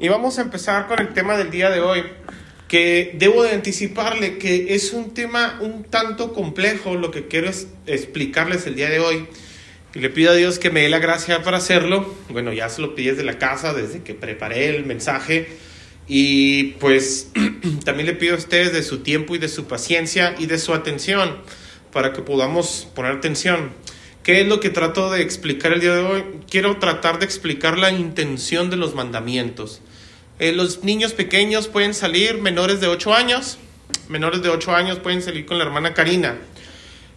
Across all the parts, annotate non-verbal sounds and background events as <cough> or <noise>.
Y vamos a empezar con el tema del día de hoy, que debo de anticiparle que es un tema un tanto complejo lo que quiero es explicarles el día de hoy. Y le pido a Dios que me dé la gracia para hacerlo. Bueno, ya se lo pedí desde la casa, desde que preparé el mensaje. Y pues <clears throat> también le pido a ustedes de su tiempo y de su paciencia y de su atención para que podamos poner atención. ¿Qué es lo que trato de explicar el día de hoy? Quiero tratar de explicar la intención de los mandamientos. Eh, los niños pequeños pueden salir, menores de 8 años, menores de 8 años pueden salir con la hermana Karina.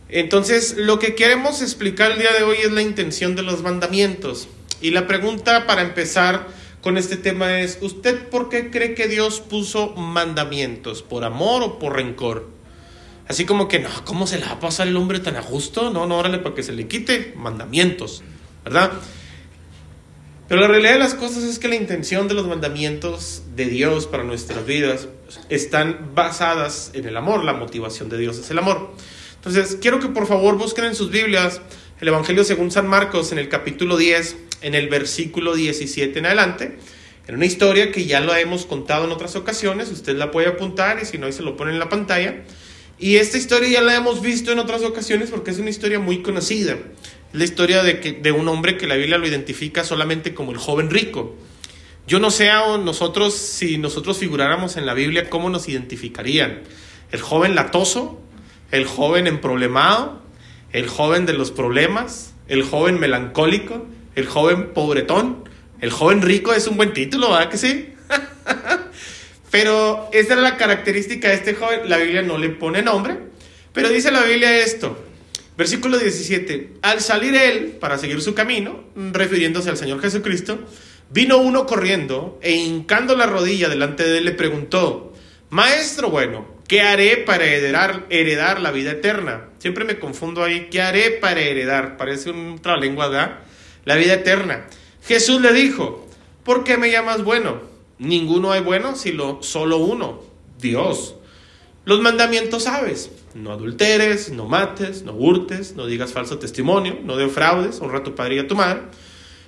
Entonces, lo que queremos explicar el día de hoy es la intención de los mandamientos. Y la pregunta para empezar con este tema es, ¿usted por qué cree que Dios puso mandamientos? ¿Por amor o por rencor? Así como que, no, ¿cómo se la va a pasar el hombre tan a gusto? No, no, órale, para que se le quite mandamientos, ¿verdad? Pero la realidad de las cosas es que la intención de los mandamientos de Dios para nuestras vidas están basadas en el amor, la motivación de Dios es el amor. Entonces, quiero que por favor busquen en sus Biblias el Evangelio según San Marcos en el capítulo 10, en el versículo 17 en adelante. En una historia que ya lo hemos contado en otras ocasiones, usted la puede apuntar y si no, ahí se lo pone en la pantalla. Y esta historia ya la hemos visto en otras ocasiones porque es una historia muy conocida la historia de, que, de un hombre que la Biblia lo identifica solamente como el joven rico. Yo no sé a nosotros, si nosotros figuráramos en la Biblia, cómo nos identificarían. El joven latoso, el joven emproblemado, el joven de los problemas, el joven melancólico, el joven pobretón, el joven rico es un buen título, ¿verdad que sí? <laughs> pero esa era la característica de este joven. La Biblia no le pone nombre, pero dice la Biblia esto. Versículo 17. Al salir él para seguir su camino, refiriéndose al Señor Jesucristo, vino uno corriendo e hincando la rodilla delante de él le preguntó, Maestro bueno, ¿qué haré para heredar, la vida eterna? Siempre me confundo ahí, ¿qué haré para heredar? Parece otra lengua, ¿verdad? La vida eterna. Jesús le dijo, ¿por qué me llamas bueno? Ninguno hay bueno, sino solo uno, Dios. Los mandamientos sabes. No adulteres, no mates, no hurtes, no digas falso testimonio, no defraudes, honra a tu padre y a tu madre.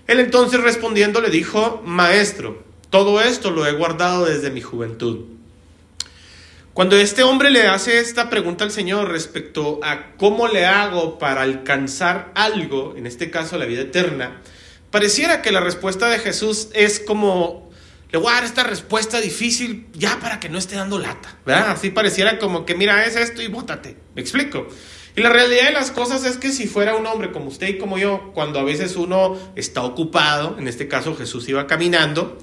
Él entonces respondiendo le dijo, Maestro, todo esto lo he guardado desde mi juventud. Cuando este hombre le hace esta pregunta al Señor respecto a cómo le hago para alcanzar algo, en este caso la vida eterna, pareciera que la respuesta de Jesús es como le voy a dar esta respuesta difícil ya para que no esté dando lata, ¿verdad? Así pareciera como que, mira, es esto y bótate, me explico. Y la realidad de las cosas es que si fuera un hombre como usted y como yo, cuando a veces uno está ocupado, en este caso Jesús iba caminando,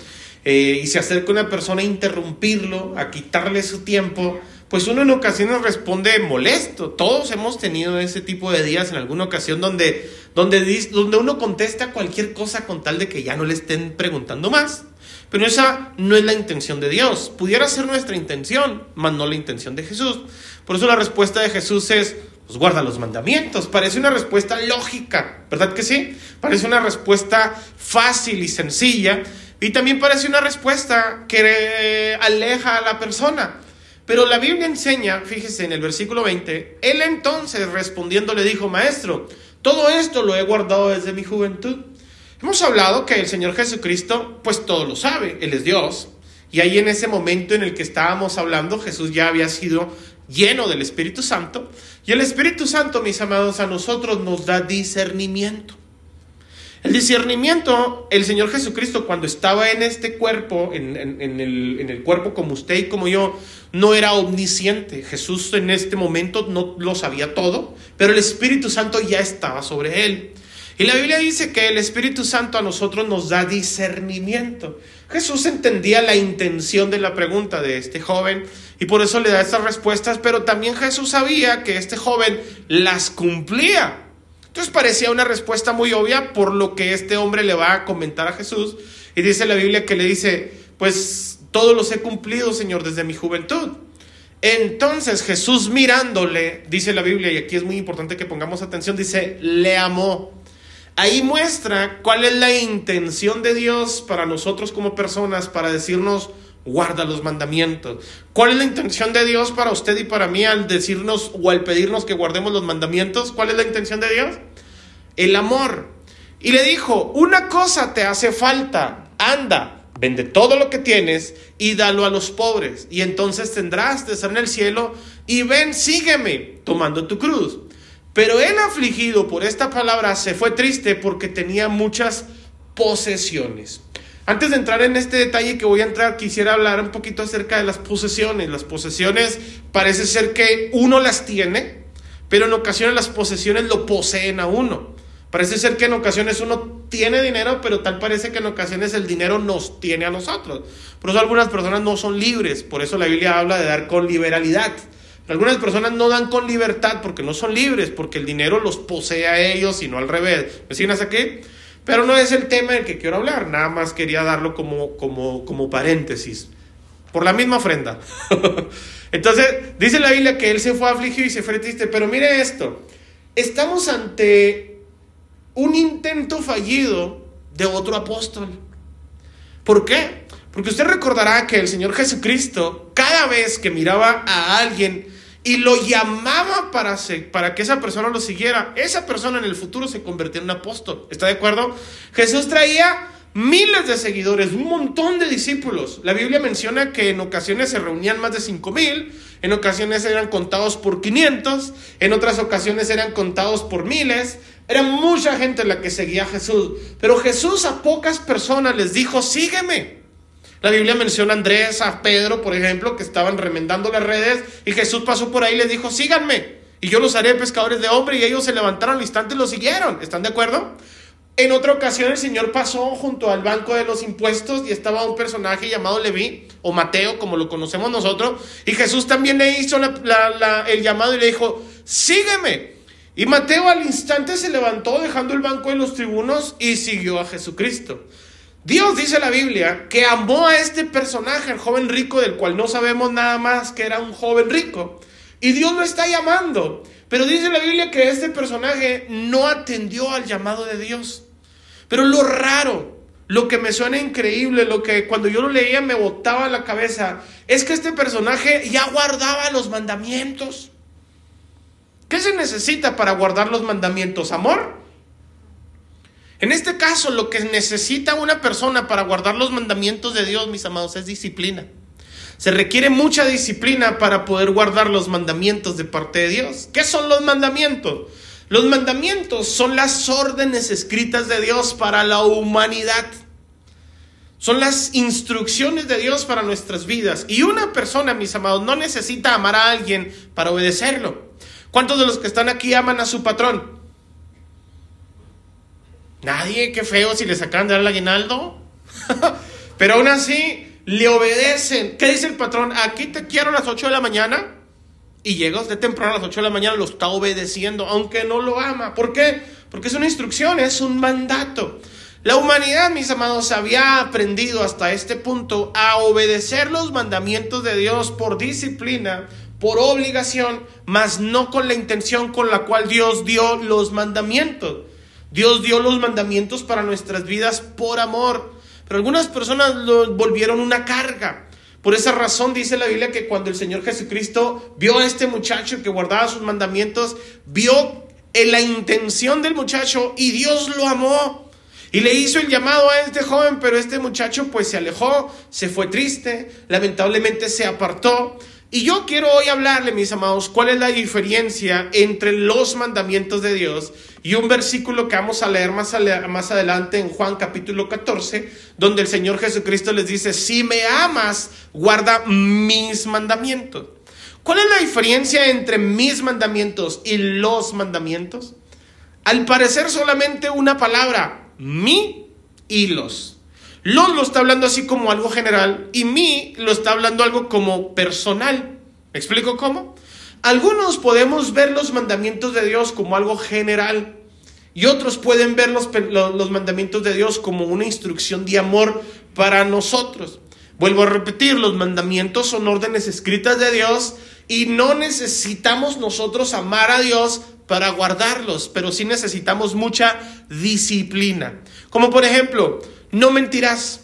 eh, y se acerca una persona a interrumpirlo, a quitarle su tiempo, pues uno en ocasiones responde molesto. Todos hemos tenido ese tipo de días en alguna ocasión donde, donde, donde uno contesta cualquier cosa con tal de que ya no le estén preguntando más. Pero esa no es la intención de Dios. Pudiera ser nuestra intención, mas no la intención de Jesús. Por eso la respuesta de Jesús es, pues guarda los mandamientos. Parece una respuesta lógica, ¿verdad que sí? Parece una respuesta fácil y sencilla. Y también parece una respuesta que aleja a la persona. Pero la Biblia enseña, fíjese en el versículo 20, él entonces respondiendo le dijo, maestro, todo esto lo he guardado desde mi juventud. Hemos hablado que el Señor Jesucristo, pues todo lo sabe, Él es Dios. Y ahí en ese momento en el que estábamos hablando, Jesús ya había sido lleno del Espíritu Santo. Y el Espíritu Santo, mis amados, a nosotros nos da discernimiento. El discernimiento, el Señor Jesucristo cuando estaba en este cuerpo, en, en, el, cuerpo como usted y como yo, no era omnisciente. Jesús en este momento no lo sabía todo, pero el Espíritu Santo ya estaba sobre él. Y la Biblia dice que el Espíritu Santo a nosotros nos da discernimiento. Jesús entendía la intención de la pregunta de este joven y por eso le da estas respuestas, pero también Jesús sabía que este joven las cumplía. Entonces parecía una respuesta muy obvia por lo que este hombre le va a comentar a Jesús. Y dice la Biblia que le dice, pues todos los he cumplido, Señor, desde mi juventud. Entonces Jesús mirándole, dice la Biblia, y aquí es muy importante que pongamos atención, dice, le amó. Ahí muestra cuál es la intención de Dios para nosotros como personas, para decirnos, guarda los mandamientos. ¿Cuál es la intención de Dios para usted y para mí al decirnos o al pedirnos que guardemos los mandamientos? ¿Cuál es la intención de Dios? El amor. Y le dijo, una cosa te hace falta, anda, vende todo lo que tienes y dalo a los pobres, y entonces tendrás tesoro en el cielo, y ven, sígueme, tomando tu cruz. Pero él afligido por esta palabra se fue triste porque tenía muchas posesiones. Antes de entrar en este detalle que voy a entrar, quisiera hablar un poquito acerca de las posesiones. Las posesiones parece ser que uno las tiene, pero en ocasiones las posesiones lo poseen a uno. Parece ser que en ocasiones uno tiene dinero, pero tal parece que en ocasiones el dinero nos tiene a nosotros. Por eso algunas personas no son libres, por eso la Biblia habla de dar con liberalidad. Algunas personas no dan con libertad porque no son libres, porque el dinero los posee a ellos y no al revés. ¿Me siguen hasta aquí? Pero no es el tema del que quiero hablar, nada más quería darlo como, como, como paréntesis, por la misma ofrenda. <laughs> Entonces, dice la Biblia que él se fue afligido y se fue triste, pero mire esto, estamos ante un intento fallido de otro apóstol. ¿Por qué? Porque usted recordará que el Señor Jesucristo, cada vez que miraba a alguien y lo llamaba para, que esa persona lo siguiera, esa persona en el futuro se convertía en un apóstol. ¿Está de acuerdo? Jesús traía miles de seguidores, un montón de discípulos. La Biblia menciona que en ocasiones se reunían más de cinco mil, en ocasiones eran contados por 500, en otras ocasiones eran contados por miles. Era mucha gente la que seguía a Jesús. Pero Jesús a pocas personas les dijo, sígueme. La Biblia menciona a Andrés, a Pedro, por ejemplo, que estaban remendando las redes y Jesús pasó por ahí y les dijo, síganme. Y yo los haré pescadores de hombre y ellos se levantaron al instante y lo siguieron. ¿Están de acuerdo? En otra ocasión el Señor pasó junto al banco de los impuestos y estaba un personaje llamado Leví o Mateo, como lo conocemos nosotros, y Jesús también le hizo el llamado y le dijo, sígueme. Y Mateo al instante se levantó dejando el banco de los tribunos y siguió a Jesucristo. Dios dice la Biblia que amó a este personaje, el joven rico, del cual no sabemos nada más que era un joven rico. Y Dios lo está llamando. Pero dice la Biblia que este personaje no atendió al llamado de Dios. Pero lo raro, lo que me suena increíble, lo que cuando yo lo leía me botaba la cabeza, es que este personaje ya guardaba los mandamientos. ¿Qué se necesita para guardar los mandamientos? ¿Amor? En este caso, lo que necesita una persona para guardar los mandamientos de Dios, mis amados, es disciplina. Se requiere mucha disciplina para poder guardar los mandamientos de parte de Dios. ¿Qué son los mandamientos? Los mandamientos son las órdenes escritas de Dios para la humanidad. Son las instrucciones de Dios para nuestras vidas. Y una persona, mis amados, no necesita amar a alguien para obedecerlo. ¿Cuántos de los que están aquí aman a su patrón? Nadie, qué feo si le sacan de dar el aguinaldo. <laughs> Pero aún así le obedecen. ¿Qué dice el patrón? Aquí te quiero a las 8 de la mañana y llega usted temprano a las 8 de la mañana, lo está obedeciendo, aunque no lo ama. ¿Por qué? Porque es una instrucción, es un mandato. La humanidad, mis amados, había aprendido hasta este punto a obedecer los mandamientos de Dios por disciplina, por obligación, mas no con la intención con la cual Dios dio los mandamientos. Dios dio los mandamientos para nuestras vidas por amor, pero algunas personas lo volvieron una carga. Por esa razón dice la Biblia que cuando el Señor Jesucristo vio a este muchacho que guardaba sus mandamientos, vio en la intención del muchacho y Dios lo amó. Y le hizo el llamado a este joven, pero este muchacho pues se alejó, se fue triste, lamentablemente se apartó. Y yo quiero hoy hablarle, mis amados, cuál es la diferencia entre los mandamientos de Dios y un versículo que vamos a leer más, adelante en Juan capítulo 14, donde el Señor Jesucristo les dice, si me amas, guarda mis mandamientos. ¿Cuál es la diferencia entre mis mandamientos y los mandamientos? Al parecer solamente una palabra, mi y los. Los lo está hablando así como algo general y mi lo está hablando algo como personal. ¿Me explico cómo? Algunos podemos ver los mandamientos de Dios como algo general y otros pueden ver los, los, mandamientos de Dios como una instrucción de amor para nosotros. Vuelvo a repetir, los mandamientos son órdenes escritas de Dios y no necesitamos nosotros amar a Dios para guardarlos, pero sí necesitamos mucha disciplina. Como por ejemplo, no mentirás.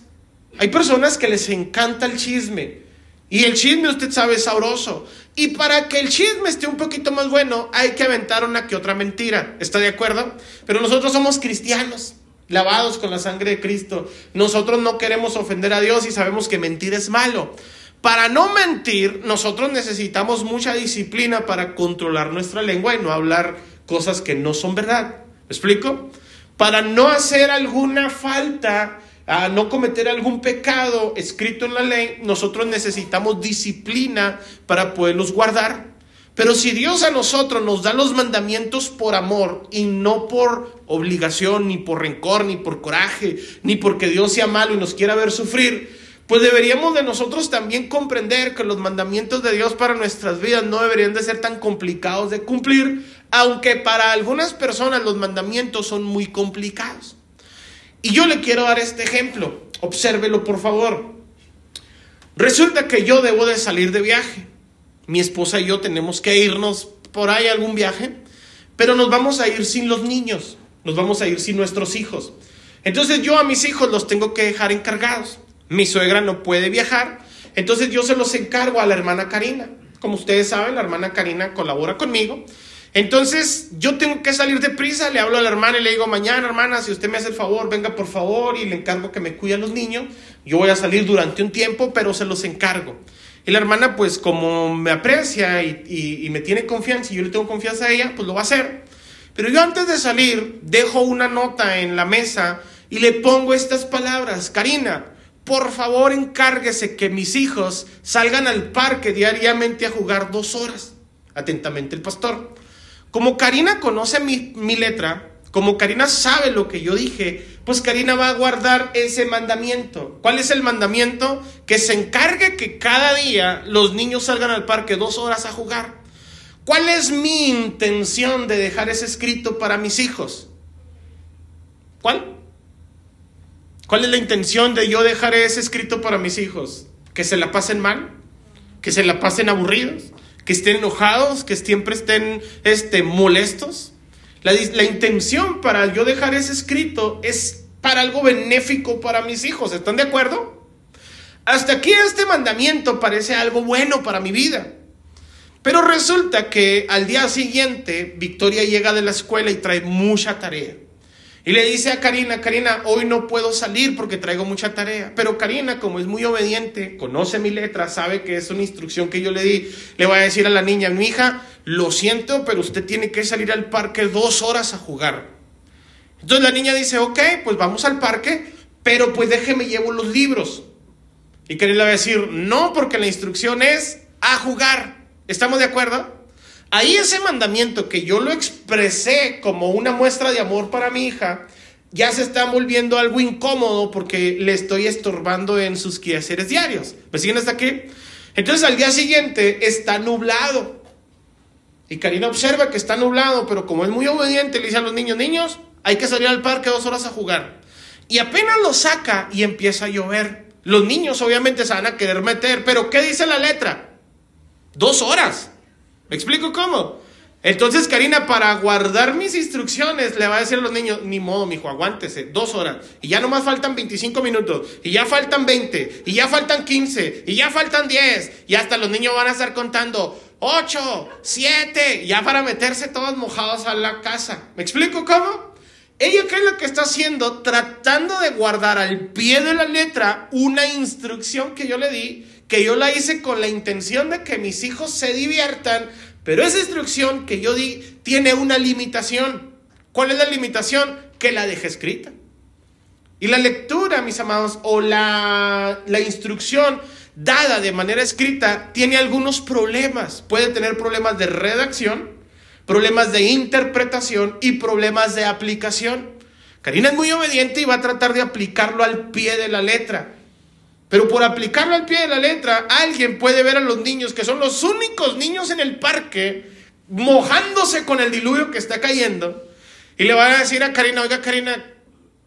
Hay personas que les encanta el chisme. Y el chisme, usted sabe, es sabroso. Y para que el chisme esté un poquito más bueno, hay que aventar una que otra mentira. ¿Está de acuerdo? Pero nosotros somos cristianos. lavados con la sangre de Cristo. Nosotros no queremos ofender a Dios y sabemos que mentir es malo. Para no mentir, nosotros necesitamos mucha disciplina para controlar nuestra lengua y no hablar cosas que no son verdad. ¿Me explico? Para no hacer alguna falta, a no cometer algún pecado escrito en la ley, nosotros necesitamos disciplina para poderlos guardar. Pero si Dios a nosotros nos da los mandamientos por amor y no por obligación, ni por rencor, ni por coraje, ni porque Dios sea malo y nos quiera ver sufrir, pues deberíamos de nosotros también comprender que los mandamientos de Dios para nuestras vidas no deberían de ser tan complicados de cumplir, aunque para algunas personas los mandamientos son muy complicados. Y yo le quiero dar este ejemplo, obsérvelo por favor. Resulta que yo debo de salir de viaje mi esposa y yo tenemos que irnos por ahí algún viaje, pero nos vamos a ir sin los niños, nos vamos a ir sin nuestros hijos. Entonces yo a mis hijos los tengo que dejar encargados. Mi suegra no puede viajar, entonces yo se los encargo a la hermana Karina. Como ustedes saben, la hermana Karina colabora conmigo. Entonces yo tengo que salir de prisa, le hablo a la hermana y le digo, mañana hermana, si usted me hace el favor, venga por favor y le encargo que me cuide a los niños. Yo voy a salir durante un tiempo, pero se los encargo. Y la hermana, pues como me aprecia y, me tiene confianza y yo le tengo confianza a ella, pues lo va a hacer. Pero yo antes de salir dejo una nota en la mesa y le pongo estas palabras. Karina, por favor encárguese que mis hijos salgan al parque diariamente a jugar dos horas. Atentamente el pastor. Como Karina conoce mi, letra, como Karina sabe lo que yo dije, pues Karina va a guardar ese mandamiento. ¿Cuál es el mandamiento? Que se encargue que cada día los niños salgan al parque dos horas a jugar. ¿Cuál es mi intención de dejar ese escrito para mis hijos? ¿Cuál? ¿Cuál es la intención de yo dejar ese escrito para mis hijos? ¿Que se la pasen mal? ¿Que se la pasen aburridos? ¿Que estén enojados? ¿Que siempre estén este, molestos? La, intención para yo dejar ese escrito es para algo benéfico para mis hijos. ¿Están de acuerdo? Hasta aquí este mandamiento parece algo bueno para mi vida. Pero resulta que al día siguiente Victoria llega de la escuela y trae mucha tarea. Y le dice a Karina, Karina, hoy no puedo salir porque traigo mucha tarea. Pero Karina, como es muy obediente, conoce mi letra, sabe que es una instrucción que yo le di, le va a decir a la niña, mi hija, lo siento, pero usted tiene que salir al parque dos horas a jugar. Entonces la niña dice, ok, pues vamos al parque, pero pues déjeme llevo los libros. Y Karina le va a decir, no, porque la instrucción es a jugar. ¿Estamos de acuerdo? Ahí ese mandamiento que yo lo expresé como una muestra de amor para mi hija, ya se está volviendo algo incómodo porque le estoy estorbando en sus quehaceres diarios. ¿Me siguen hasta aquí? Entonces al día siguiente está nublado. Y Karina observa que está nublado, pero como es muy obediente, le dice a los niños, niños, hay que salir al parque dos horas a jugar. Y apenas lo saca y empieza a llover. Los niños obviamente se van a querer meter, pero ¿qué dice la letra? Dos horas. ¿Me explico cómo? Entonces Karina, para guardar mis instrucciones, le va a decir a los niños, ni modo, mijo, aguántese, dos horas. Y ya nomás faltan 25 minutos, y ya faltan 20, y ya faltan 15, y ya faltan 10, y hasta los niños van a estar contando 8, 7, ya para meterse todos mojados a la casa. ¿Me explico cómo? Ella, ¿qué es lo que está haciendo? Tratando de guardar al pie de la letra una instrucción que yo le di que yo la hice con la intención de que mis hijos se diviertan, pero esa instrucción que yo di tiene una limitación. ¿Cuál es la limitación? Que la deje escrita. Y la lectura, mis amados, o la, la instrucción dada de manera escrita tiene algunos problemas. Puede tener problemas de redacción, problemas de interpretación y problemas de aplicación. Karina es muy obediente y va a tratar de aplicarlo al pie de la letra. Pero por aplicarlo al pie de la letra, alguien puede ver a los niños, que son los únicos niños en el parque, mojándose con el diluvio que está cayendo, y le van a decir a Karina, oiga Karina,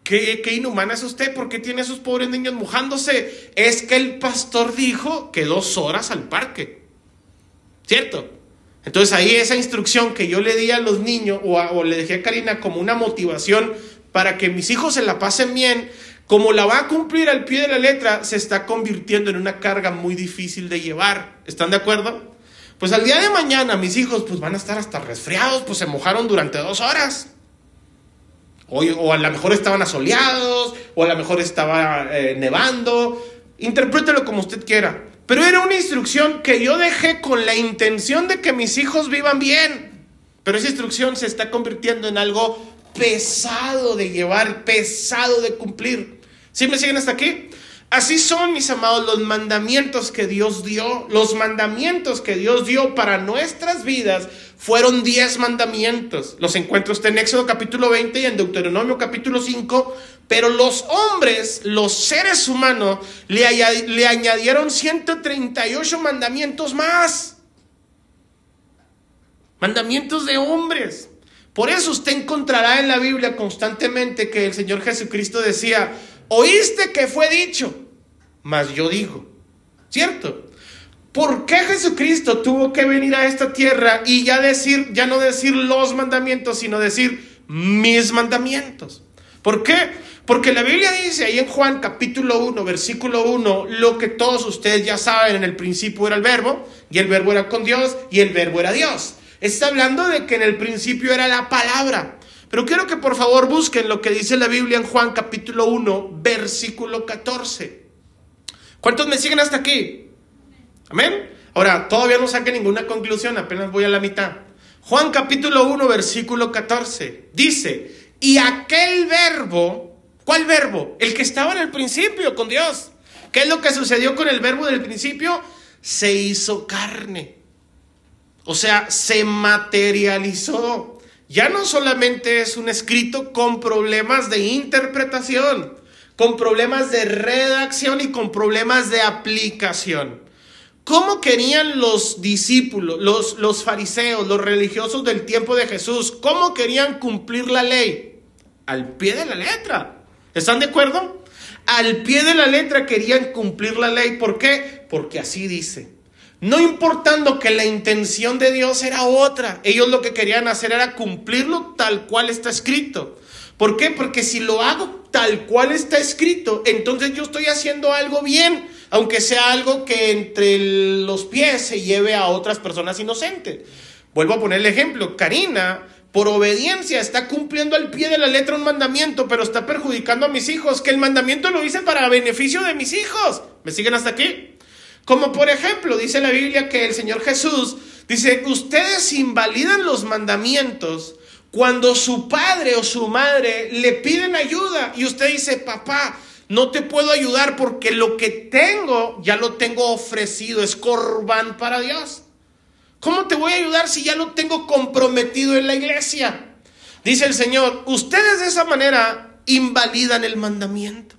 ¿qué, inhumana es usted? ¿Por qué tiene a esos pobres niños mojándose? Es que el pastor dijo que dos horas al parque. ¿Cierto? Entonces ahí esa instrucción que yo le di a los niños, o, o le dejé a Karina como una motivación para que mis hijos se la pasen bien, como la va a cumplir al pie de la letra, se está convirtiendo en una carga muy difícil de llevar. ¿Están de acuerdo? Pues al día de mañana mis hijos pues van a estar hasta resfriados, pues se mojaron durante dos horas. O, o a lo mejor estaban asoleados, o a lo mejor estaba eh, nevando. Interprételo como usted quiera. Pero era una instrucción que yo dejé con la intención de que mis hijos vivan bien. Pero esa instrucción se está convirtiendo en algo pesado de llevar, pesado de cumplir. ¿Sí me siguen hasta aquí? Así son, mis amados, los mandamientos que Dios dio. Los mandamientos que Dios dio para nuestras vidas fueron diez mandamientos. Los encuentro usted en Éxodo capítulo 20 y en Deuteronomio capítulo 5. Pero los hombres, los seres humanos, le, le añadieron 138 mandamientos más. Mandamientos de hombres. Por eso usted encontrará en la Biblia constantemente que el Señor Jesucristo decía, oíste que fue dicho, mas yo digo, ¿cierto? ¿Por qué Jesucristo tuvo que venir a esta tierra y ya decir, ya no decir los mandamientos, sino decir mis mandamientos? ¿Por qué? Porque la Biblia dice ahí en Juan capítulo 1, versículo 1, lo que todos ustedes ya saben, en el principio era el verbo, y el verbo era con Dios, y el verbo era Dios. Está hablando de que en el principio era la palabra. Pero quiero que por favor busquen lo que dice la Biblia en Juan capítulo 1, versículo 14. ¿Cuántos me siguen hasta aquí? Amén. Ahora, todavía no saqué ninguna conclusión, apenas voy a la mitad. Juan capítulo 1, versículo 14. Dice, y aquel verbo, ¿cuál verbo? El que estaba en el principio con Dios. ¿Qué es lo que sucedió con el verbo del principio? Se hizo carne. O sea, se materializó ya no solamente es un escrito con problemas de interpretación, con problemas de redacción y con problemas de aplicación. ¿Cómo querían los discípulos, los, los fariseos, los religiosos del tiempo de Jesús, cómo querían cumplir la ley? Al pie de la letra. ¿Están de acuerdo? Al pie de la letra querían cumplir la ley. ¿Por qué? Porque así dice. No importando que la intención de Dios era otra, ellos lo que querían hacer era cumplirlo tal cual está escrito. ¿Por qué? Porque si lo hago tal cual está escrito, entonces yo estoy haciendo algo bien, aunque sea algo que entre los pies se lleve a otras personas inocentes. Vuelvo a poner el ejemplo, Karina por obediencia está cumpliendo al pie de la letra un mandamiento, pero está perjudicando a mis hijos, que el mandamiento lo hice para beneficio de mis hijos. ¿Me siguen hasta aquí? Como por ejemplo, dice la Biblia que el Señor Jesús dice, ustedes invalidan los mandamientos cuando su padre o su madre le piden ayuda y usted dice, papá, no te puedo ayudar porque lo que tengo ya lo tengo ofrecido, es corbán para Dios. ¿Cómo te voy a ayudar si ya lo tengo comprometido en la iglesia? Dice el Señor, ustedes de esa manera invalidan el mandamiento.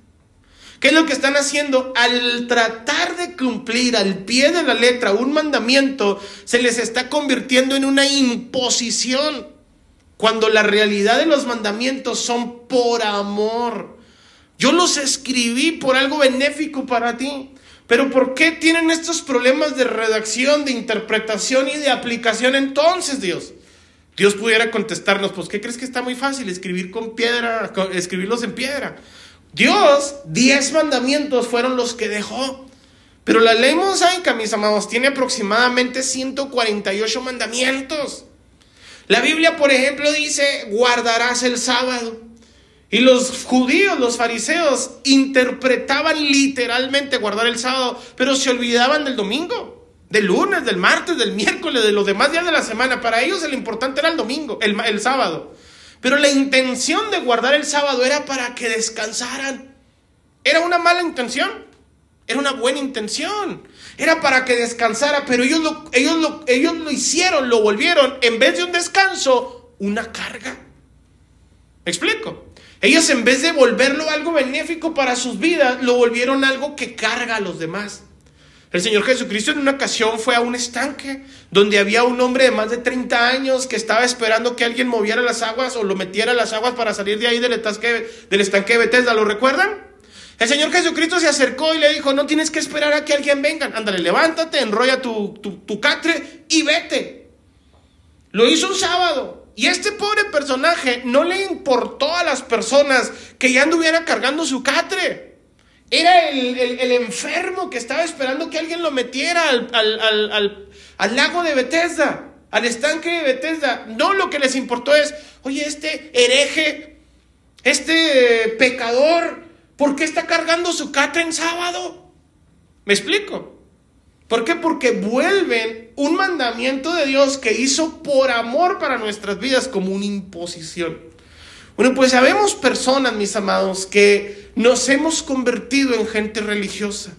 ¿Qué es lo que están haciendo? Al tratar de cumplir al pie de la letra un mandamiento, se les está convirtiendo en una imposición, cuando la realidad de los mandamientos son por amor. Yo los escribí por algo benéfico para ti. Pero ¿por qué tienen estos problemas de redacción, de interpretación y de aplicación entonces, Dios? Dios pudiera contestarnos, pues ¿qué crees que está muy fácil escribir con piedra, escribirlos en piedra? Dios, diez mandamientos fueron los que dejó. Pero la ley mosaica, mis amados, tiene aproximadamente 148 mandamientos. La Biblia, por ejemplo, dice, guardarás el sábado. Y los judíos, los fariseos, interpretaban literalmente guardar el sábado, pero se olvidaban del domingo, del lunes, del martes, del miércoles, de los demás días de la semana. Para ellos el importante era el domingo, el, el sábado. Pero la intención de guardar el sábado era para que descansaran. Era una mala intención. Era una buena intención. Era para que descansara, pero ellos lo, lo hicieron, lo volvieron, en vez de un descanso, una carga. ¿Me explico? Ellos en vez de volverlo algo benéfico para sus vidas, lo volvieron algo que carga a los demás. El Señor Jesucristo en una ocasión fue a un estanque donde había un hombre de más de 30 años que estaba esperando que alguien moviera las aguas o lo metiera las aguas para salir de ahí del estanque, del estanque de Bethesda. ¿Lo recuerdan? El Señor Jesucristo se acercó y le dijo, no tienes que esperar a que alguien venga. Ándale, levántate, enrolla tu, tu, tu catre y vete. Lo hizo un sábado. Y este pobre personaje no le importó a las personas que ya anduvieran cargando su catre. Era el, enfermo que estaba esperando que alguien lo metiera al, lago de Bethesda, al estanque de Bethesda. No lo que les importó es, oye, este hereje Este pecador, ¿por qué está cargando su cata en sábado? ¿Me explico? ¿Por qué? Porque vuelven un mandamiento de Dios que hizo por amor para nuestras vidas como una imposición. Bueno, pues sabemos personas, mis amados, que nos hemos convertido en gente religiosa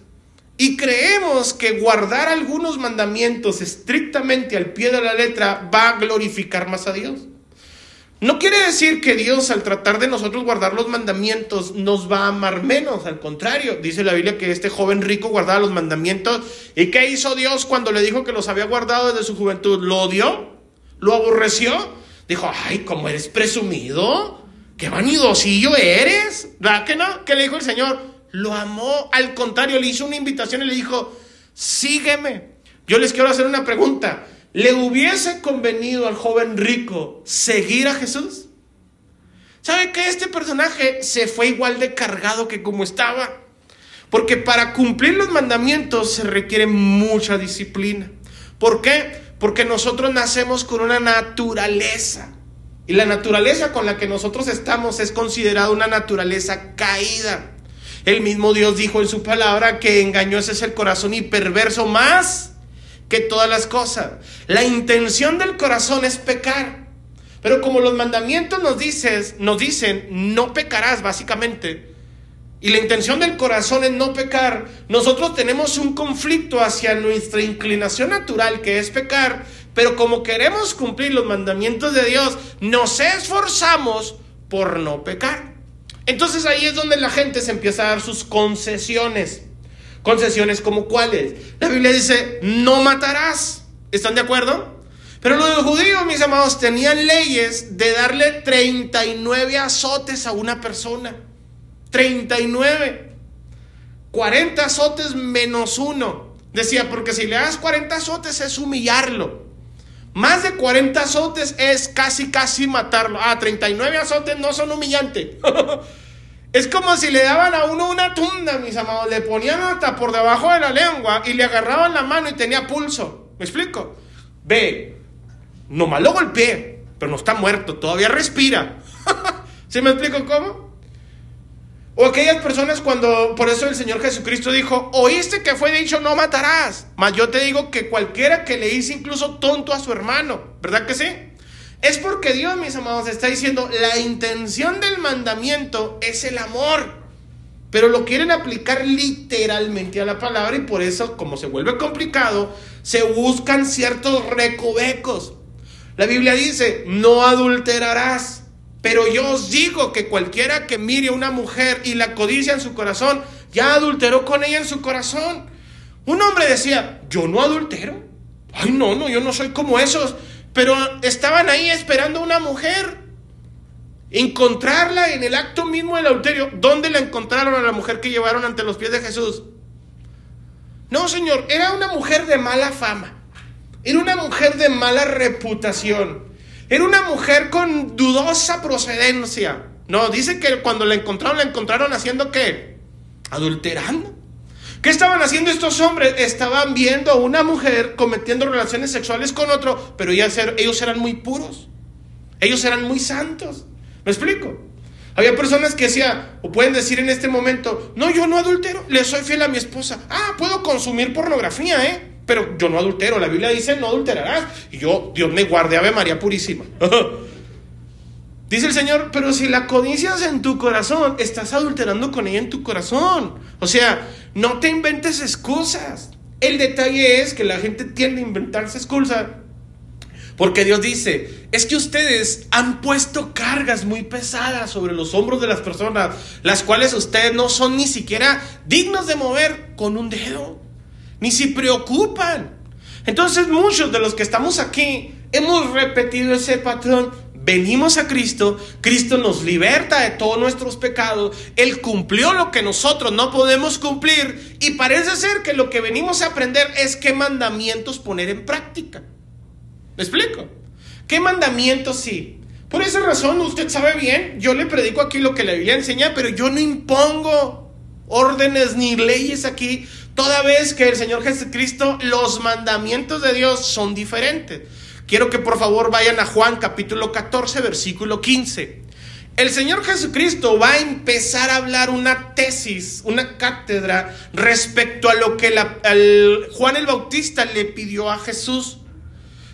y creemos que guardar algunos mandamientos estrictamente al pie de la letra va a glorificar más a Dios. No quiere decir que Dios al tratar de nosotros guardar los mandamientos nos va a amar menos, al contrario, dice la Biblia que este joven rico guardaba los mandamientos y ¿qué hizo Dios cuando le dijo que los había guardado desde su juventud? ¿Lo odió? ¿Lo aborreció? Dijo, ay, ¿cómo eres presumido? ¿Qué vanidosillo eres? ¿Verdad que no? ¿Qué le dijo el Señor? Lo amó, al contrario, le hizo una invitación y le dijo, sígueme. Yo les quiero hacer una pregunta. ¿Le hubiese convenido al joven rico seguir a Jesús? ¿Sabe que este personaje se fue igual de cargado que como estaba? Porque para cumplir los mandamientos se requiere mucha disciplina. ¿Por qué? Porque nosotros nacemos con una naturaleza. Y la naturaleza con la que nosotros estamos es considerada una naturaleza caída. El mismo Dios dijo en su palabra que engañoso es el corazón y perverso más que todas las cosas. La intención del corazón es pecar. Pero como los mandamientos nos, dices, nos dicen, no pecarás básicamente, y la intención del corazón es no pecar, nosotros tenemos un conflicto hacia nuestra inclinación natural, que es pecar, pero como queremos cumplir los mandamientos de Dios, nos esforzamos por no pecar. Entonces ahí es donde la gente se empieza a dar sus concesiones. Concesiones como cuáles. La Biblia dice, no matarás. ¿Están de acuerdo? Pero los judíos, mis amados, tenían leyes de darle 39 azotes a una persona. 39. 40 azotes menos uno. Decía, porque si le das 40 azotes es humillarlo. Más de 40 azotes es casi, casi matarlo. Ah, 39 azotes no son humillantes. <laughs> Es como si le daban a uno una tunda, mis amados. Le ponían hasta por debajo de la lengua y le agarraban la mano y tenía pulso. ¿Me explico? Ve, nomás lo golpeé, pero no está muerto, todavía respira. <laughs> ¿Sí me explico cómo? O aquellas personas cuando, por eso el Señor Jesucristo dijo, oíste que fue dicho no matarás, mas yo te digo que cualquiera que le hice incluso tonto a su hermano, ¿verdad que sí? Es porque Dios, mis amados, está diciendo, la intención del mandamiento es el amor. Pero lo quieren aplicar literalmente a la palabra y por eso, como se vuelve complicado, se buscan ciertos recovecos. La Biblia dice, no adulterarás. Pero yo os digo que cualquiera que mire a una mujer y la codicia en su corazón, ya adulteró con ella en su corazón. Un hombre decía, yo no adultero. Ay, no, no, yo no soy como esos. Pero estaban ahí esperando a una mujer. Encontrarla en el acto mismo del adulterio. ¿Dónde la encontraron a la mujer que llevaron ante los pies de Jesús? No, Señor, era una mujer de mala fama. Era una mujer de mala reputación. Era una mujer con dudosa procedencia. No, dice que cuando la encontraron, la encontraron haciendo qué? Adulterando. ¿Qué estaban haciendo estos hombres? Estaban viendo a una mujer cometiendo relaciones sexuales con otro, pero ellos eran muy puros. Ellos eran muy santos. ¿Me explico? Había personas que decían, o pueden decir en este momento, no, yo no adultero, le soy fiel a mi esposa. Ah, puedo consumir pornografía, ¿eh? Pero yo no adultero. La Biblia dice, no adulterarás. Y yo, Dios me guarde, Ave María Purísima. <laughs> Dice el Señor, pero si la codicias en tu corazón, estás adulterando con ella en tu corazón. O sea, no te inventes excusas. El detalle es que la gente tiende a inventarse excusas. Porque Dios dice, es que ustedes han puesto cargas muy pesadas sobre los hombros de las personas, las cuales ustedes no son ni siquiera dignos de mover con un dedo, ni se preocupan. Entonces muchos de los que estamos aquí hemos repetido ese patrón venimos a Cristo, Cristo nos liberta de todos nuestros pecados, Él cumplió lo que nosotros no podemos cumplir y parece ser que lo que venimos a aprender es qué mandamientos poner en práctica. ¿Me explico? ¿Qué mandamientos sí? Por esa razón usted sabe bien, yo le predico aquí lo que la Biblia enseña, pero yo no impongo órdenes ni leyes aquí, toda vez que el Señor Jesucristo, los mandamientos de Dios son diferentes. Quiero que por favor vayan a Juan capítulo 14, versículo 15. El Señor Jesucristo va a empezar a hablar una tesis, una cátedra respecto a lo que Juan el Bautista le pidió a Jesús.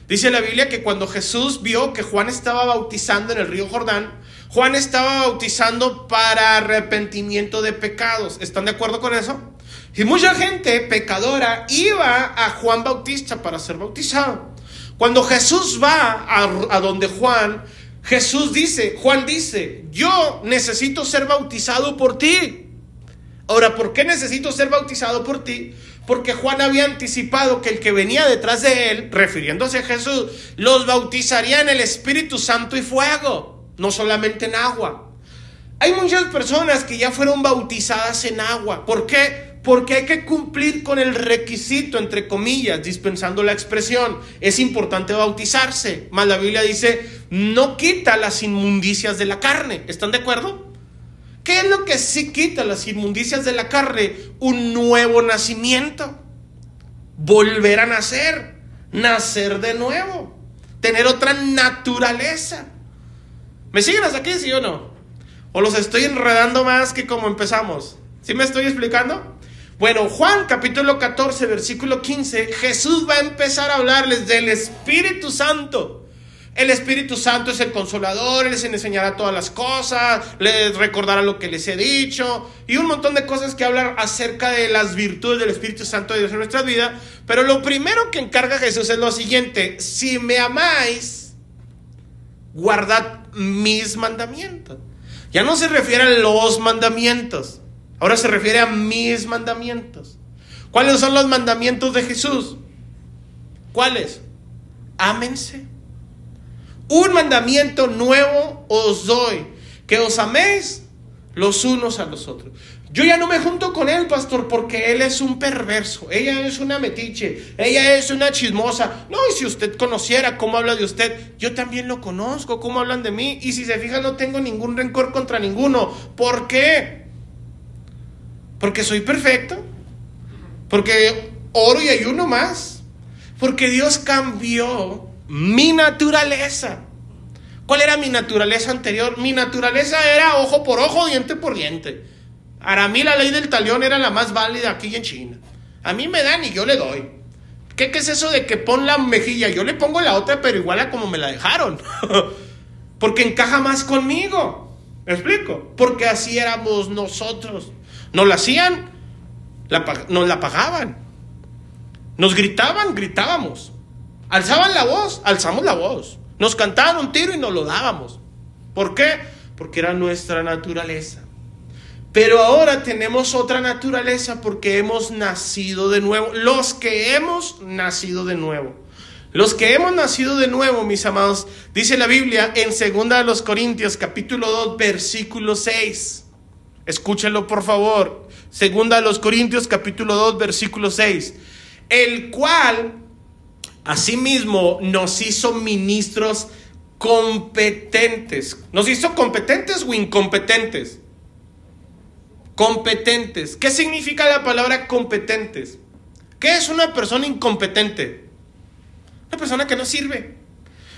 Dice la Biblia que cuando Jesús vio que Juan estaba bautizando en el río Jordán, Juan estaba bautizando para arrepentimiento de pecados. ¿Están de acuerdo con eso? Y mucha gente pecadora iba a Juan Bautista para ser bautizado. Cuando Jesús va a, donde Juan, Jesús dice, Juan dice, yo necesito ser bautizado por ti. Ahora, ¿por qué necesito ser bautizado por ti? Porque Juan había anticipado que el que venía detrás de él, refiriéndose a Jesús, los bautizaría en el Espíritu Santo y fuego, no solamente en agua. Hay muchas personas que ya fueron bautizadas en agua. ¿Por qué? Porque hay que cumplir con el requisito, entre comillas, dispensando la expresión. Es importante bautizarse. Mas la Biblia dice, no quita las inmundicias de la carne. ¿Están de acuerdo? ¿Qué es lo que sí quita las inmundicias de la carne? Un nuevo nacimiento. Volver a nacer. Nacer de nuevo. Tener otra naturaleza. ¿Me siguen hasta aquí, sí o no? ¿O los estoy enredando más que como empezamos? ¿Sí me estoy explicando? Bueno, Juan capítulo 14, versículo 15, Jesús va a empezar a hablarles del Espíritu Santo. El Espíritu Santo es el consolador, les enseñará todas las cosas, les recordará lo que les he dicho y un montón de cosas que hablar acerca de las virtudes del Espíritu Santo de Dios en nuestra vida. Pero lo primero que encarga Jesús es lo siguiente, si me amáis, guardad mis mandamientos. Ya no se refiere a los mandamientos, Ahora se refiere a mis mandamientos. ¿Cuáles son los mandamientos de Jesús? ¿Cuáles? Ámense. Un mandamiento nuevo os doy, que os améis los unos a los otros. Yo ya no me junto con él, pastor, porque él es un perverso, ella es una metiche, ella es una chismosa. No, y si usted conociera cómo habla de usted, yo también lo conozco, cómo hablan de mí. Y si se fija, no tengo ningún rencor contra ninguno. ¿Por qué? Porque soy perfecto. Porque oro y ayuno más. Porque Dios cambió mi naturaleza. ¿Cuál era mi naturaleza anterior? Mi naturaleza era ojo por ojo, diente por diente. Para mí la ley del talión era la más válida aquí en China. A mí me dan y yo le doy. ¿Qué, ¿Qué, es eso de que pon la mejilla? Yo le pongo la otra, pero igual a como me la dejaron. <laughs> Porque encaja más conmigo. ¿Me explico? Porque así éramos nosotros. Nos la hacían, nos la pagaban. Nos gritaban, gritábamos. Alzaban la voz, alzamos la voz. Nos cantaban un tiro y nos lo dábamos. ¿Por qué? Porque era nuestra naturaleza. Pero ahora tenemos otra naturaleza porque hemos nacido de nuevo. Los que hemos nacido de nuevo. Los que hemos nacido de nuevo, mis amados, dice la Biblia en 2 de los Corintios capítulo 2 versículo 6. Escúchenlo por favor. Segunda a los Corintios capítulo 2 versículo 6. El cual asimismo nos hizo ministros competentes. ¿Nos hizo competentes o incompetentes? Competentes. ¿Qué significa la palabra competentes? ¿Qué es una persona incompetente? Una persona que no sirve.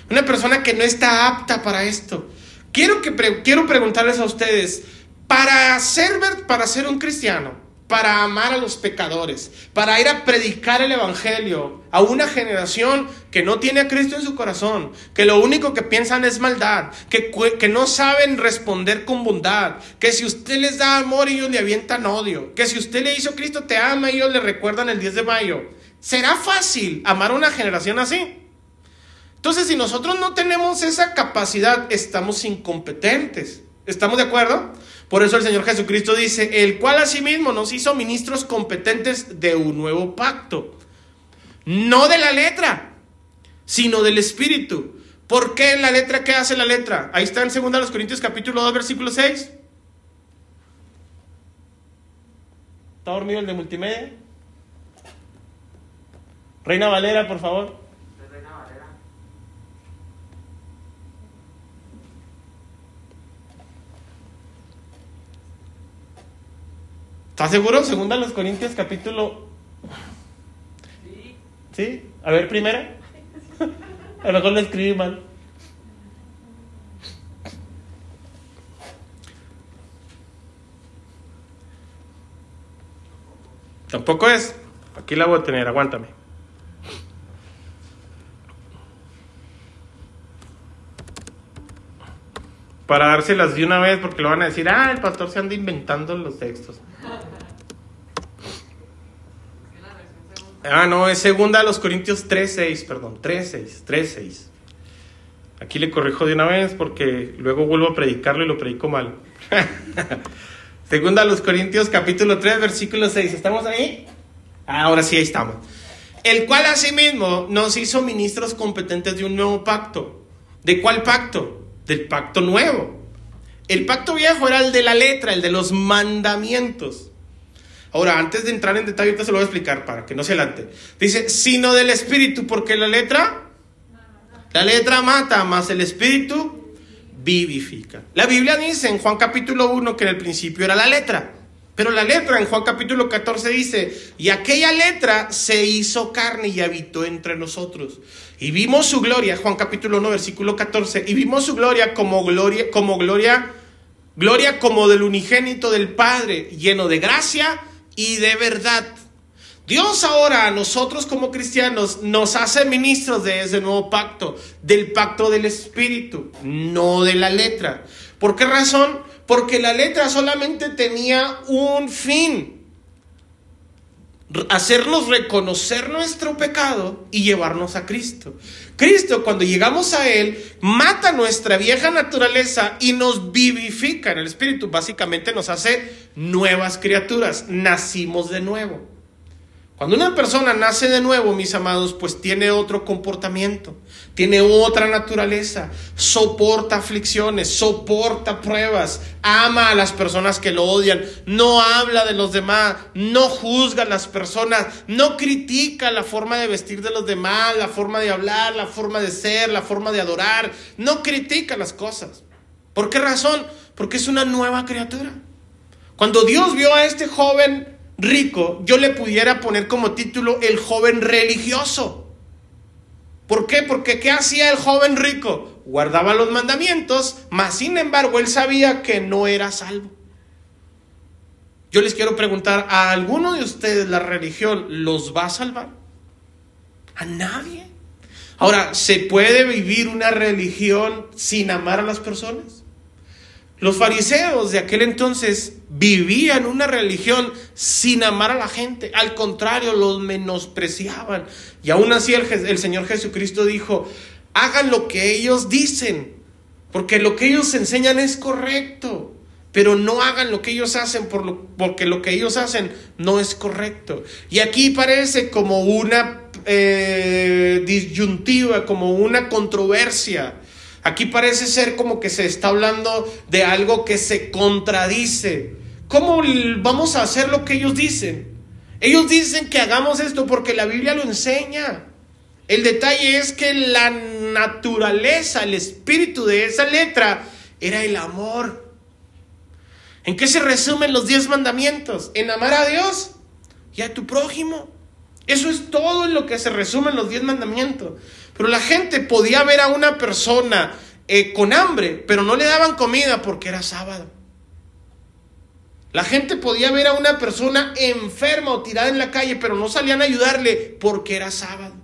Una persona que no está apta para esto. Quiero, que quiero preguntarles a ustedes, para ser, para ser un cristiano, para amar a los pecadores, para ir a predicar el Evangelio a una generación que no tiene a Cristo en su corazón, que lo único que piensan es maldad, que, que no saben responder con bondad, que si usted les da amor ellos le avientan odio, que si usted le hizo Cristo te ama ellos le recuerdan el 10 de mayo. ¿Será fácil amar a una generación así? Entonces, si nosotros no tenemos esa capacidad, estamos incompetentes. ¿Estamos de acuerdo? Por eso el Señor Jesucristo dice, el cual asimismo nos hizo ministros competentes de un nuevo pacto. No de la letra, sino del Espíritu. ¿Por qué la letra? ¿Qué hace la letra? Ahí está en 2 Corintios capítulo 2, versículo 6. ¿Está dormido el de multimedia? Reina Valera, por favor. ¿Estás seguro? Segunda de los Corintios capítulo... Sí. ¿Sí? A ver, primera. A lo mejor lo escribí mal. Tampoco es. Aquí la voy a tener, aguántame. Para dárselas de una vez, porque lo van a decir, ah, el pastor se anda inventando los textos. Ah, no, es segunda a los Corintios 3.6, perdón, 3.6, 3.6. Aquí le corrijo de una vez porque luego vuelvo a predicarlo y lo predico mal. <laughs> segunda los Corintios capítulo 3, versículo 6. ¿Estamos ahí? ahora sí, ahí estamos. El cual asimismo nos hizo ministros competentes de un nuevo pacto. ¿De cuál pacto? Del pacto nuevo. El pacto viejo era el de la letra, el de los mandamientos. Ahora, antes de entrar en detalle, ahorita se lo voy a explicar para que no se adelante. Dice, sino del espíritu, porque la letra, la letra mata, más el espíritu vivifica. La Biblia dice en Juan capítulo 1 que en el principio era la letra. Pero la letra en Juan capítulo 14 dice, y aquella letra se hizo carne y habitó entre nosotros. Y vimos su gloria, Juan capítulo 1 versículo 14, y vimos su gloria como gloria, como gloria, gloria como del unigénito del Padre, lleno de gracia y de verdad. Dios ahora a nosotros como cristianos nos hace ministros de ese nuevo pacto, del pacto del Espíritu, no de la letra. ¿Por qué razón? Porque la letra solamente tenía un fin, hacernos reconocer nuestro pecado y llevarnos a Cristo. Cristo, cuando llegamos a Él, mata nuestra vieja naturaleza y nos vivifica en el Espíritu. Básicamente nos hace nuevas criaturas. Nacimos de nuevo. Cuando una persona nace de nuevo, mis amados, pues tiene otro comportamiento, tiene otra naturaleza, soporta aflicciones, soporta pruebas, ama a las personas que lo odian, no habla de los demás, no juzga a las personas, no critica la forma de vestir de los demás, la forma de hablar, la forma de ser, la forma de adorar, no critica las cosas. ¿Por qué razón? Porque es una nueva criatura. Cuando Dios vio a este joven rico, yo le pudiera poner como título el joven religioso. ¿Por qué? Porque ¿qué hacía el joven rico? Guardaba los mandamientos, mas sin embargo él sabía que no era salvo. Yo les quiero preguntar, ¿a alguno de ustedes la religión los va a salvar? A nadie. Ahora, ¿se puede vivir una religión sin amar a las personas? Los fariseos de aquel entonces vivían una religión sin amar a la gente, al contrario, los menospreciaban. Y aún así el, Señor Jesucristo dijo, hagan lo que ellos dicen, porque lo que ellos enseñan es correcto, pero no hagan lo que ellos hacen porque lo que ellos hacen no es correcto. Y aquí parece como una eh, disyuntiva, como una controversia Aquí parece ser como que se está hablando de algo que se contradice. ¿Cómo vamos a hacer lo que ellos dicen? Ellos dicen que hagamos esto porque la Biblia lo enseña. El detalle es que la naturaleza, el espíritu de esa letra era el amor. ¿En qué se resumen los diez mandamientos? En amar a Dios y a tu prójimo. Eso es todo lo que se resumen los diez mandamientos. Pero la gente podía ver a una persona eh, con hambre, pero no le daban comida porque era sábado. La gente podía ver a una persona enferma o tirada en la calle, pero no salían a ayudarle porque era sábado.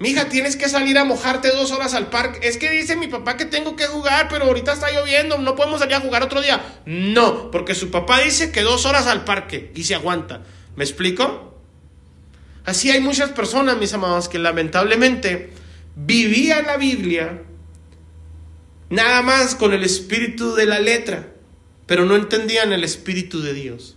Mija, tienes que salir a mojarte dos horas al parque. Es que dice mi papá que tengo que jugar, pero ahorita está lloviendo, no podemos salir a jugar otro día. No, porque su papá dice que dos horas al parque y se aguanta. ¿Me explico? Así hay muchas personas, mis amados, que lamentablemente vivían la Biblia nada más con el espíritu de la letra, pero no entendían el espíritu de Dios.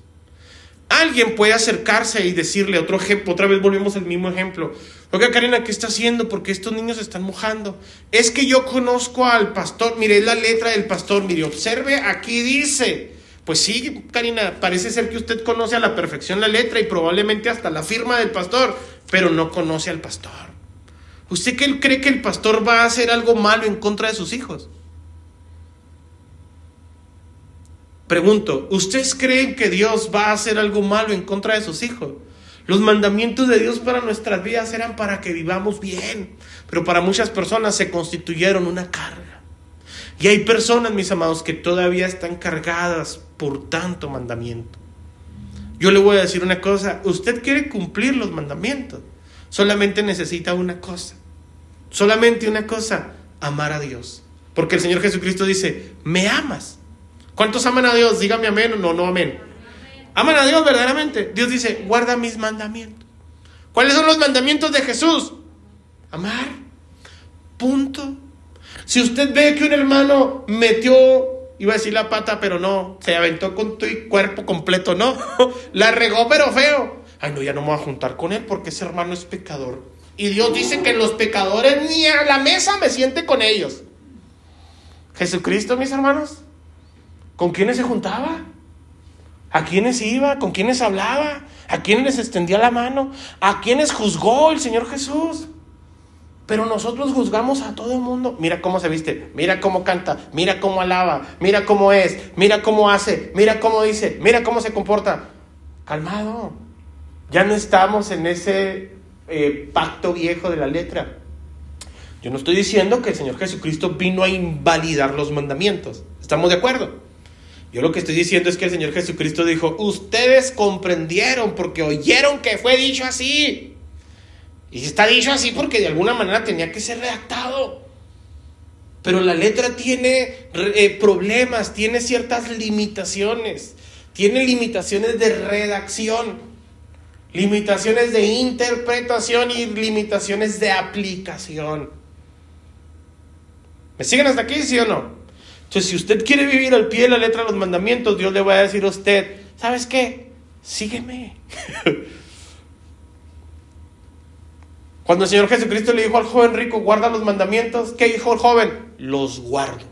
Alguien puede acercarse y decirle otro ejemplo, otra vez volvemos al mismo ejemplo. Oiga, Karina, ¿qué está haciendo? Porque estos niños se están mojando. Es que yo conozco al pastor, mire la letra del pastor, mire, observe, aquí dice, pues sí, Karina, parece ser que usted conoce a la perfección la letra y probablemente hasta la firma del pastor, pero no conoce al pastor. ¿Usted cree que el pastor va a hacer algo malo en contra de sus hijos? Pregunto, ¿ustedes creen que Dios va a hacer algo malo en contra de sus hijos? Los mandamientos de Dios para nuestras vidas eran para que vivamos bien, pero para muchas personas se constituyeron una carga. Y hay personas, mis amados, que todavía están cargadas por tanto mandamiento. Yo le voy a decir una cosa, usted quiere cumplir los mandamientos, solamente necesita una cosa, solamente una cosa, amar a Dios. Porque el Señor Jesucristo dice, me amas. ¿Cuántos aman a Dios? Dígame amén o no, no amén. Aman a Dios verdaderamente. Dios dice, guarda mis mandamientos. ¿Cuáles son los mandamientos de Jesús? Amar. Punto. Si usted ve que un hermano metió, iba a decir la pata, pero no, se aventó con tu cuerpo completo, no. <laughs> La regó, pero feo. Ay, no, ya no me voy a juntar con él porque ese hermano es pecador. Y Dios dice que los pecadores ni a la mesa me siente con ellos. Jesucristo, mis hermanos, ¿con quiénes se juntaba? ¿A quiénes iba? ¿Con quiénes hablaba? ¿A quiénes les extendía la mano? ¿A quiénes juzgó el Señor Jesús? Pero nosotros juzgamos a todo el mundo. Mira cómo se viste, mira cómo canta, mira cómo alaba, mira cómo es, mira cómo hace, mira cómo dice, mira cómo se comporta. Calmado. Ya no estamos en ese eh, pacto viejo de la letra. Yo no estoy diciendo que el Señor Jesucristo vino a invalidar los mandamientos. ¿Estamos de acuerdo? Yo lo que estoy diciendo es que el Señor Jesucristo dijo, ustedes comprendieron porque oyeron que fue dicho así. Y está dicho así porque de alguna manera tenía que ser redactado. Pero la letra tiene eh, problemas, tiene ciertas limitaciones. Tiene limitaciones de redacción, limitaciones de interpretación y limitaciones de aplicación. ¿Me siguen hasta aquí, sí o no? Entonces, si usted quiere vivir al pie de la letra de los mandamientos, Dios le va a decir a usted, ¿sabes qué? Sígueme. <laughs> Cuando el Señor Jesucristo le dijo al joven rico, guarda los mandamientos, ¿qué dijo el joven? Los guardo.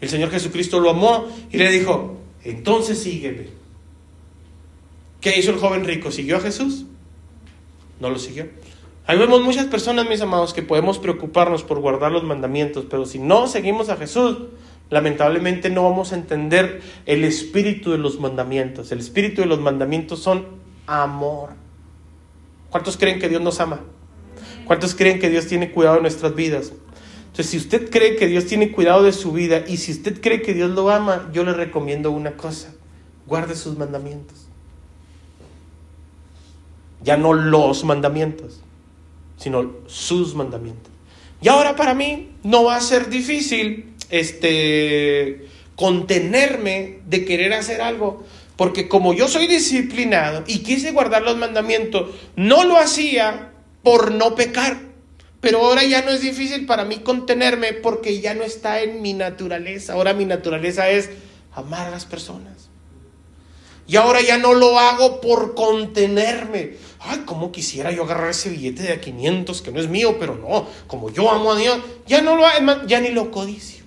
El Señor Jesucristo lo amó y le dijo, entonces sígueme. ¿Qué hizo el joven rico? ¿Siguió a Jesús? No lo siguió. Ahí vemos muchas personas, mis amados, que podemos preocuparnos por guardar los mandamientos, pero si no seguimos a Jesús, lamentablemente no vamos a entender el espíritu de los mandamientos. El espíritu de los mandamientos son amor. ¿Cuántos creen que Dios nos ama? ¿Cuántos creen que Dios tiene cuidado de nuestras vidas? Entonces, si usted cree que Dios tiene cuidado de su vida y si usted cree que Dios lo ama, yo le recomiendo una cosa, guarde sus mandamientos. Ya no los mandamientos sino sus mandamientos. Y ahora para mí no va a ser difícil este, contenerme de querer hacer algo, porque como yo soy disciplinado y quise guardar los mandamientos, no lo hacía por no pecar. Pero ahora ya no es difícil para mí contenerme porque ya no está en mi naturaleza. Ahora mi naturaleza es amar a las personas. Y ahora ya no lo hago por contenerme. Ay, cómo quisiera yo agarrar ese billete de 500 que no es mío, pero no, como yo amo a Dios, ya no lo ya ni lo codicio.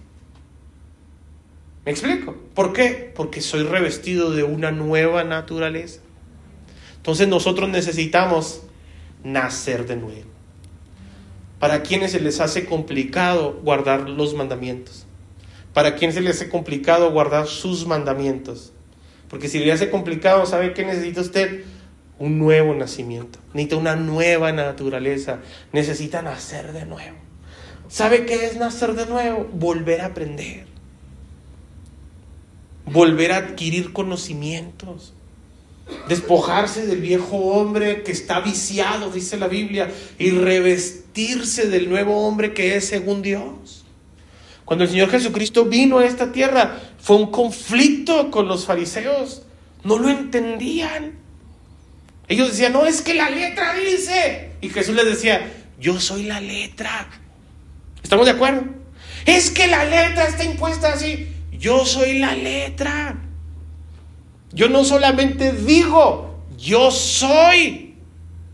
¿Me explico? ¿Por qué? Porque soy revestido de una nueva naturaleza. Entonces nosotros necesitamos nacer de nuevo. ¿Para quienes se les hace complicado guardar los mandamientos? ¿Para quienes se les hace complicado guardar sus mandamientos? Porque si le hace complicado, ¿sabe qué necesita usted? Un nuevo nacimiento. Necesita una nueva naturaleza. Necesita nacer de nuevo. ¿Sabe qué es nacer de nuevo? Volver a aprender. Volver a adquirir conocimientos. Despojarse del viejo hombre que está viciado, dice la Biblia, y revestirse del nuevo hombre que es según Dios. Cuando el Señor Jesucristo vino a esta tierra, fue un conflicto con los fariseos. No lo entendían. Ellos decían, no, es que la letra dice. Y Jesús les decía, yo soy la letra. ¿Estamos de acuerdo? Es que la letra está impuesta así. Yo soy la letra. Yo no solamente digo, yo soy.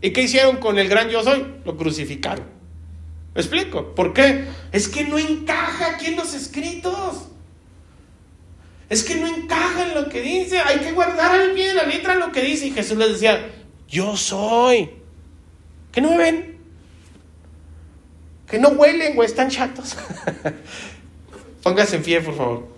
¿Y qué hicieron con el gran yo soy? Lo crucificaron. ¿Me explico? ¿Por qué? Es que no encaja aquí en los escritos. Es que no encaja en lo que dice. Hay que guardar al pie de la letra lo que dice. Y Jesús les decía, yo soy. ¿Que no me ven? ¿Que no huelen o están chatos? <laughs> Póngase en pie, por favor.